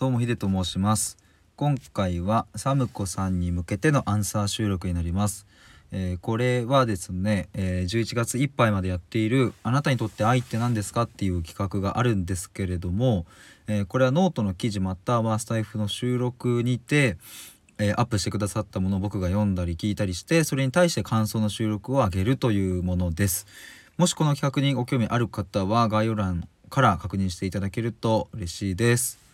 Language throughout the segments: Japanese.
どうもヒデと申します今回は samucoさんに向けてのアンサー収録になりますえー、これはですね、えー、11月いっぱいまでやっている「あなたにとって愛って何ですか?」っていう企画があるんですけれども、えー、これはノートの記事またはスタエフの収録にて、えアップしてくださったものを僕が読んだり聞いたりしてそれに対して感想の収録を上げるというものです。もしこの企画にご興味ある方は概要欄から確認していただけると嬉しいです。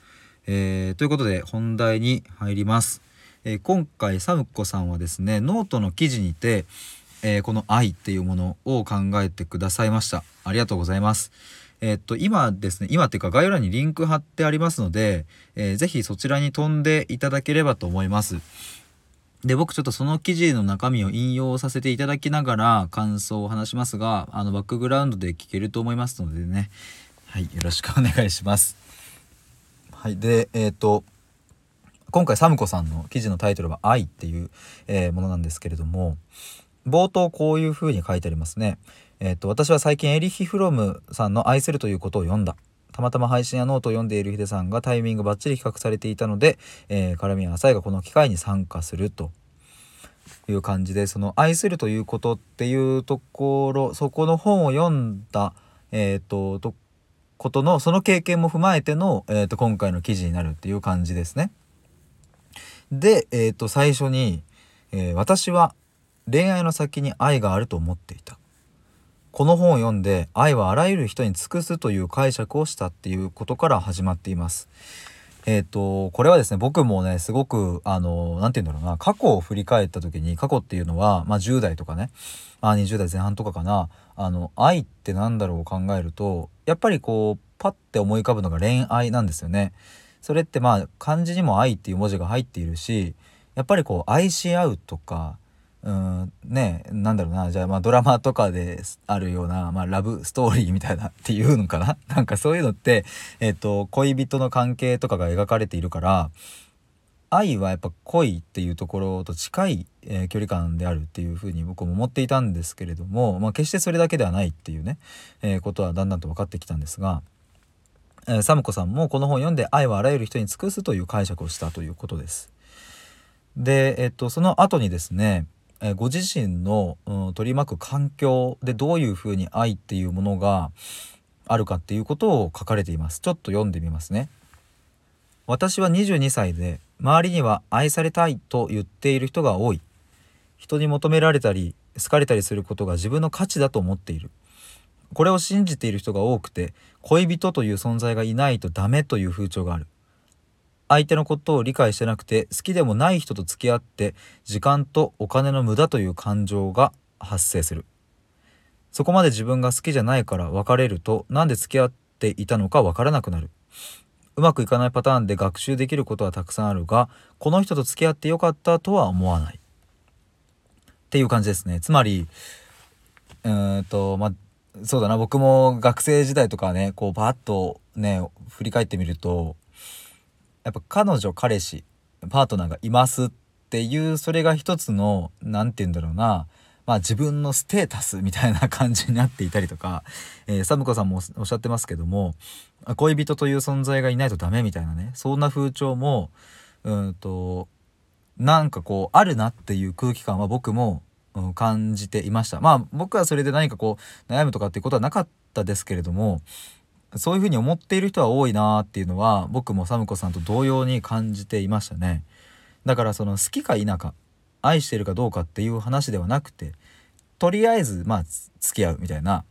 えーということで本題に入ります。え今回 samucoさんはですねノートの記事にて、えー、この愛っていうものを考えてくださいました。ありがとうございます。えー、っと今ですね今っていうか概要欄にリンク貼ってありますので、えー、ぜひそちらに飛んでいただければと思います。で僕ちょっとその記事の中身を引用させていただきながら感想を話しますがあのバックグラウンドで聞けると思いますのでね。はいよろしくお願いします。はいでえっ、と今回サムコさんの記事のタイトルは「愛」っていう、えー、ものなんですけれども冒頭こういうふうに書いてありますね。えっ、と私は最近エーリッヒ・フロムさんの「愛する」ということを読んだ。たまたま配信やノートを読んでいるヒデさんがタイミングばっちり企画されていたので、えー、絡み浅いがこの機会に参加するという感じでその愛するということっていうところそこの本を読んだ、えーと、とことのその経験も踏まえての、えーと今回の記事になるっていう感じですね。で、え、ー、と、最初に、えー、私は恋愛の先に愛があると思っていた。この本を読んで愛はあらゆる人に尽くすという解釈をしたっていうことから始まっています。えっ、ー、と、これはですね、僕もね、すごく、あの、なんて言うんだろうな、過去を振り返った時に、過去っていうのは、まあ10代とかね、あ20代前半とかかな、あの、愛ってなんだろうを考えると、やっぱりこう、パッて思い浮かぶのが恋愛なんですよね。それってまあ漢字にも愛っていう文字が入っているしやっぱりこう愛し合うとかうんねなんだろうなじゃあまあドラマとかであるような、まあ、ラブストーリーみたいなっていうのかな なんかそういうのって、えっ、ー、と恋人の関係とかが描かれているから愛はやっぱ恋っていうところと近い、えー、距離感であるっていうふうに僕も思っていたんですけれども、まあ、決してそれだけではないっていうね、えー、ことはだんだんと分かってきたんですが。えサムコさんもこの本を読んで愛はあらゆる人に尽くすという解釈をしたということです。で、えっと、その後にですね、えご自身の、うん、取り巻く環境でどういうふうに愛っていうものがあるかっていうことを書かれています。ちょっと読んでみますね。私は22歳で周りには愛されたいと言っている人が多い。人に求められたり好かれたりすることが自分の価値だと思っている。これを信じている人が多くて恋人という存在がいないとダメという風潮がある相手のことを理解してなくて好きでもない人と付き合って時間とお金の無駄という感情が発生する。そこまで自分が好きじゃないから別れると何で付き合っていたのかわからなくなる。うまくいかないパターンで学習できることはたくさんあるがこの人と付き合ってよかったとは思わない。っていう感じですね。つまりうーんとまあそうだな。僕も学生時代とかねこうバッとね振り返ってみるとやっぱ彼女彼氏パートナーがいますっていうそれが一つの何て言うんだろうなまあ自分のステータスみたいな感じになっていたりとか、えー、サムコさんもおっしゃってますけども恋人という存在がいないとダメみたいなねそんな風潮もうんとなんかこうあるなっていう空気感は僕も感じていました。まあ僕はそれで何かこう悩むとかっていうことはなかったですけれどもそういうふうに思っている人は多いなっていうのは僕もサムコさんと同様に感じていましたね。だからその好きか否か愛してるかどうかっていう話ではなくてとりあえずまあ付き合うみたいな。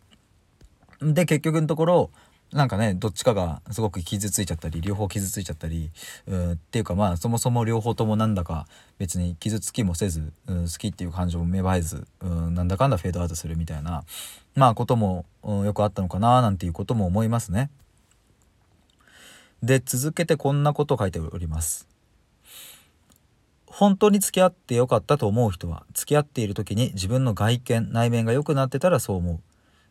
で結局のところなんかねどっちかがすごく傷ついちゃったり両方傷ついちゃったりうっていうかまあそもそも両方ともなんだか別に傷つきもせず、うん、好きっていう感情も芽生えず、うん、なんだかんだフェードアウトするみたいなまあことも、うん、よくあったのかななんていうことも思いますね。で続けてこんなことを書いております。本当に付き合ってよかったと思う人は付き合っている時に自分の外見内面が良くなってたらそう思う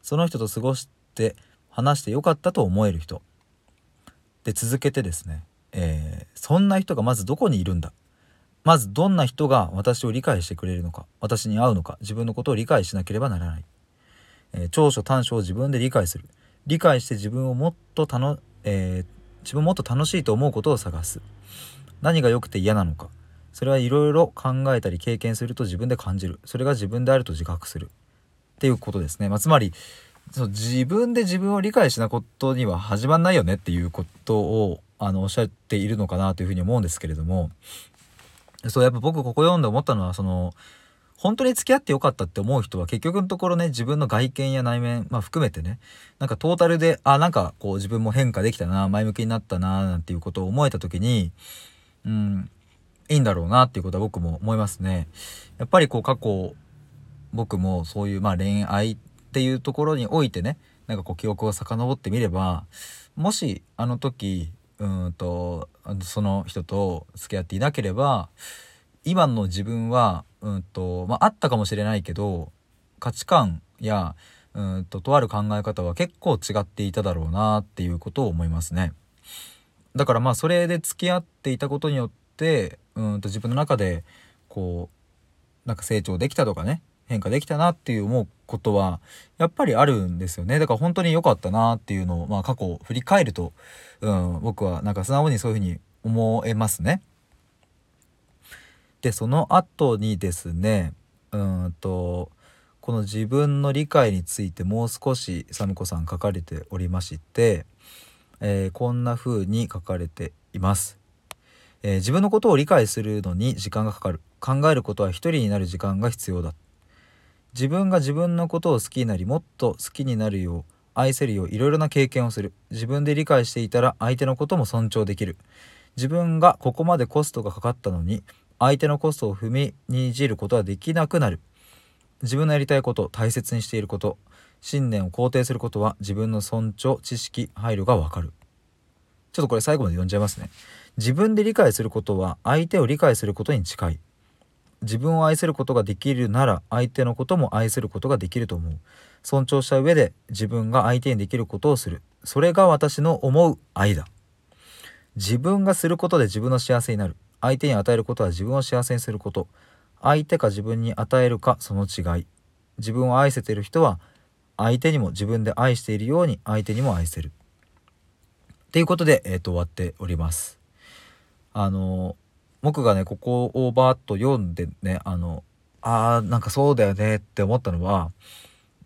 その人と過ごして話してよかったと思える人。で続けてですね、えー、そんな人がまずどこにいるんだ。まずどんな人が私を理解してくれるのか。私に合うのか。自分のことを理解しなければならない、えー、長所短所を自分で理解する。理解して自分をもっとたの、えー、自分もっと楽しいと思うことを探す。何が良くて嫌なのか。それはいろいろ考えたり経験すると自分で感じる。それが自分であると自覚する。っていうことですね、まあ、つまりその自分で自分を理解しないことには始まんないよねっていうことをあのおっしゃっているのかなというふうに思うんですけれどもそうやっぱ僕ここ読んで思ったのはその本当に付き合ってよかったって思う人は結局のところね自分の外見や内面、まあ、含めてねなんかトータルであなんかこう自分も変化できたな前向きになったななんていうことを思えた時にうんいいんだろうなっていうことは僕も思いますね。やっぱりこう過去僕もそういうまあ恋愛っていうところにおいてねなんかこう記憶を遡ってみればもしあの時うんとその人と付き合っていなければ今の自分はうんとまああったかもしれないけど価値観やうんととある考え方は結構違っていただろうなっていうことを思いますね。だからまあそれで付き合っていたことによってうんと自分の中でこうなんか成長できたとかね変化できたなっていう思うことはやっぱりあるんですよね。だから本当に良かったなっていうのを、まあ、過去を振り返ると、うん、僕はなんか素直にそういうふうに思えますね。でその後にですねうんとこの自分の理解についてもう少しサムコさん書かれておりまして、えー、こんな風に書かれています、えー、自分のことを理解するのに時間がかかる。考えることは一人になる時間が必要だ自分が自分のことを好きになりもっと好きになるよう愛せるよういろいろな経験をする。自分で理解していたら相手のことも尊重できる。自分がここまでコストがかかったのに相手のコストを踏みにじることはできなくなる。自分のやりたいこと大切にしていること信念を肯定することは自分の尊重知識配慮がわかる。ちょっとこれ最後まで読んじゃいますね。自分で理解することは相手を理解することに近い。自分を愛することができるなら相手のことも愛することができると思う。尊重した上で自分が相手にできることをする。それが私の思う愛だ。自分がすることで自分の幸せになる。相手に与えることは自分を幸せにすること。相手か自分に与えるかその違い。自分を愛せている人は相手にも自分で愛しているように相手にも愛せる。っていうことで、えー、と終わっております。あの僕がねここをバーッと読んでねあのあーなんかそうだよねって思ったのは、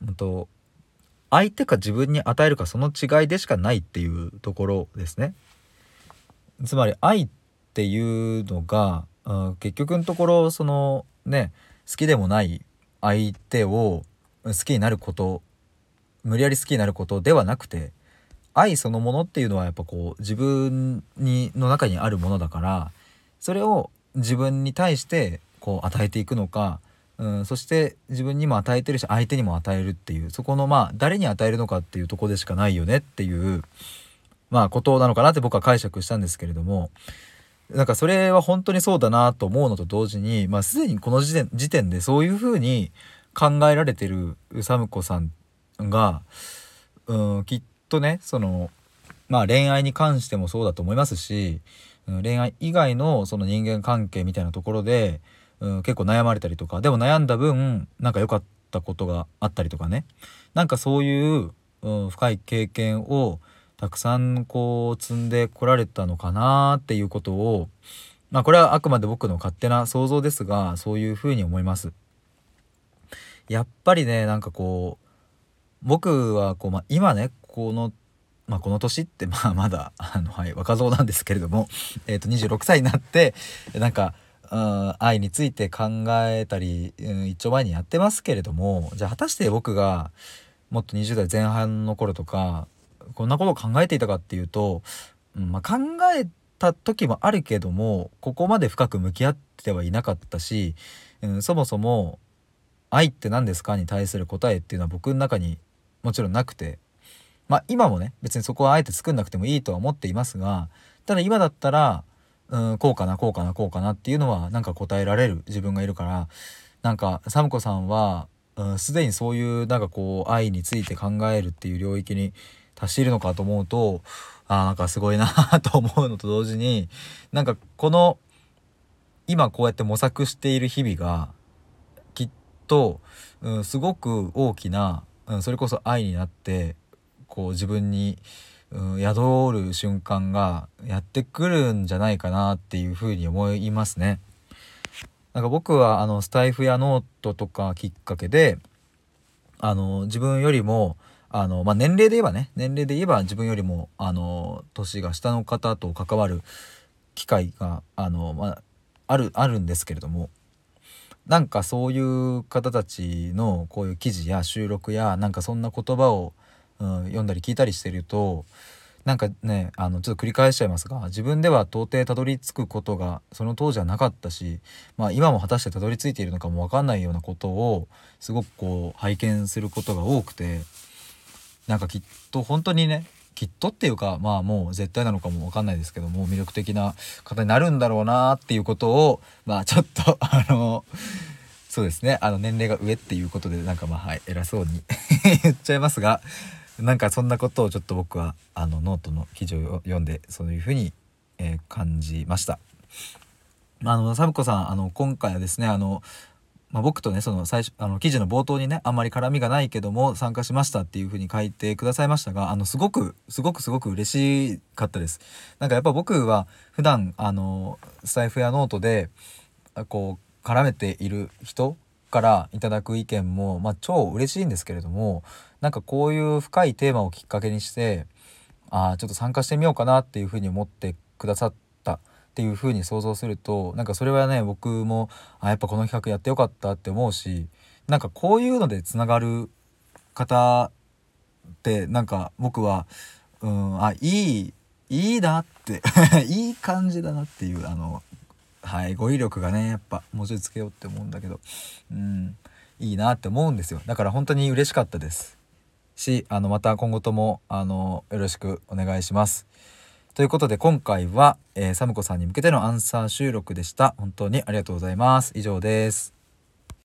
うんと、相手か自分に与えるかその違いでしかないっていうところですね。つまり愛っていうのが、うん、結局のところそのね好きでもない相手を好きになること無理やり好きになることではなくて愛そのものっていうのはやっぱこう自分にの中にあるものだからそれを自分に対してこう与えていくのか、うん、そして自分にも与えてるし相手にも与えるっていうそこのまあ誰に与えるのかっていうとこでしかないよねっていうまあことなのかなって僕は解釈したんですけれどもなんかそれは本当にそうだなと思うのと同時にまあすでにこの時点時点でそういうふうに考えられてるサムコさんが、うん、きっとねそのまあ恋愛に関してもそうだと思いますし恋愛以外のその人間関係みたいなところで、うん、結構悩まれたりとかでも悩んだ分なんか良かったことがあったりとかねなんかそういう、うん、深い経験をたくさんこう積んでこられたのかなっていうことをまあこれはあくまで僕の勝手な想像ですがそういうふうに思います。やっぱりねなんかこう僕はこう、まあ、今ねこのまあ、この年ってまあ まだあの、はい、若造なんですけれども、えー、と26歳になってなんか、うん、愛について考えたり、うん、一丁前にやってますけれどもじゃあ果たして僕がもっと20代前半の頃とかこんなことを考えていたかっていうと、うんまあ、考えた時もあるけどもここまで深く向き合ってはいなかったし、うん、そもそも「愛って何ですか?」に対する答えっていうのは僕の中にもちろんなくてまあ今もね別にそこはあえて作んなくてもいいとは思っていますがただ今だったらうんこうかなこうかなこうかなっていうのはなんか答えられる自分がいるからなんかサムコさんはすで、にそういうなんかこう愛について考えるっていう領域に達しているのかと思うとあなんかすごいな と思うのと同時になんかこの今こうやって模索している日々がきっと、うん、すごく大きな、うん、それこそ愛になってこう自分にうん、宿る瞬間がやってくるんじゃないかなっていうふうに思いますね。なんか僕はあのスタイフやノートとかきっかけであの自分よりもあの、まあ、年齢で言えばね年齢で言えば自分よりもあの年が下の方と関わる機会があの、まあ、あるあるんですけれどもなんかそういう方たちのこういう記事や収録やなんかそんな言葉を、うん、読んだり聞いたりしてるとなんかねあのちょっと繰り返しちゃいますが自分では到底たどり着くことがその当時はなかったし、まあ、今も果たしてたどり着いているのかも分かんないようなことをすごくこう拝見することが多くてなんかきっと本当にねきっとっていうかまあもう絶対なのかも分かんないですけども魅力的な方になるんだろうなっていうことをまあちょっとあのそうですねあの年齢が上っていうことでなんかまあはい偉そうに 言っちゃいますがなんかそんなことをちょっと僕はあのノートの記事を読んでそういうふうに、えー、感じました。あのサムコさんあの今回はですねあのまあ、僕とねその最初あの記事の冒頭にねあんまり絡みがないけども参加しましたっていう風に書いてくださいましたがあのすごくすごくすごく嬉しかったですなんかやっぱ僕は普段あのスタエフやノートでこう絡めている人からいただく意見も、まあ、超嬉しいんですけれどもなんかこういう深いテーマをきっかけにしてあちょっと参加してみようかなっていう風に思ってくださったっていう風に想像するとなんかそれはね僕もあやっぱこの企画やってよかったって思うしなんかこういうのでつながる方ってなんか僕はうんあいいいいなって いい感じだなっていうあのはい語彙力がねやっぱもうちょいつけようって思うんだけどうんいいなって思うんですよだから本当に嬉しかったですしあのまた今後ともあのよろしくお願いします。ということで今回は、え、サムコさんに向けてのアンサー収録でした。本当にありがとうございます。以上です。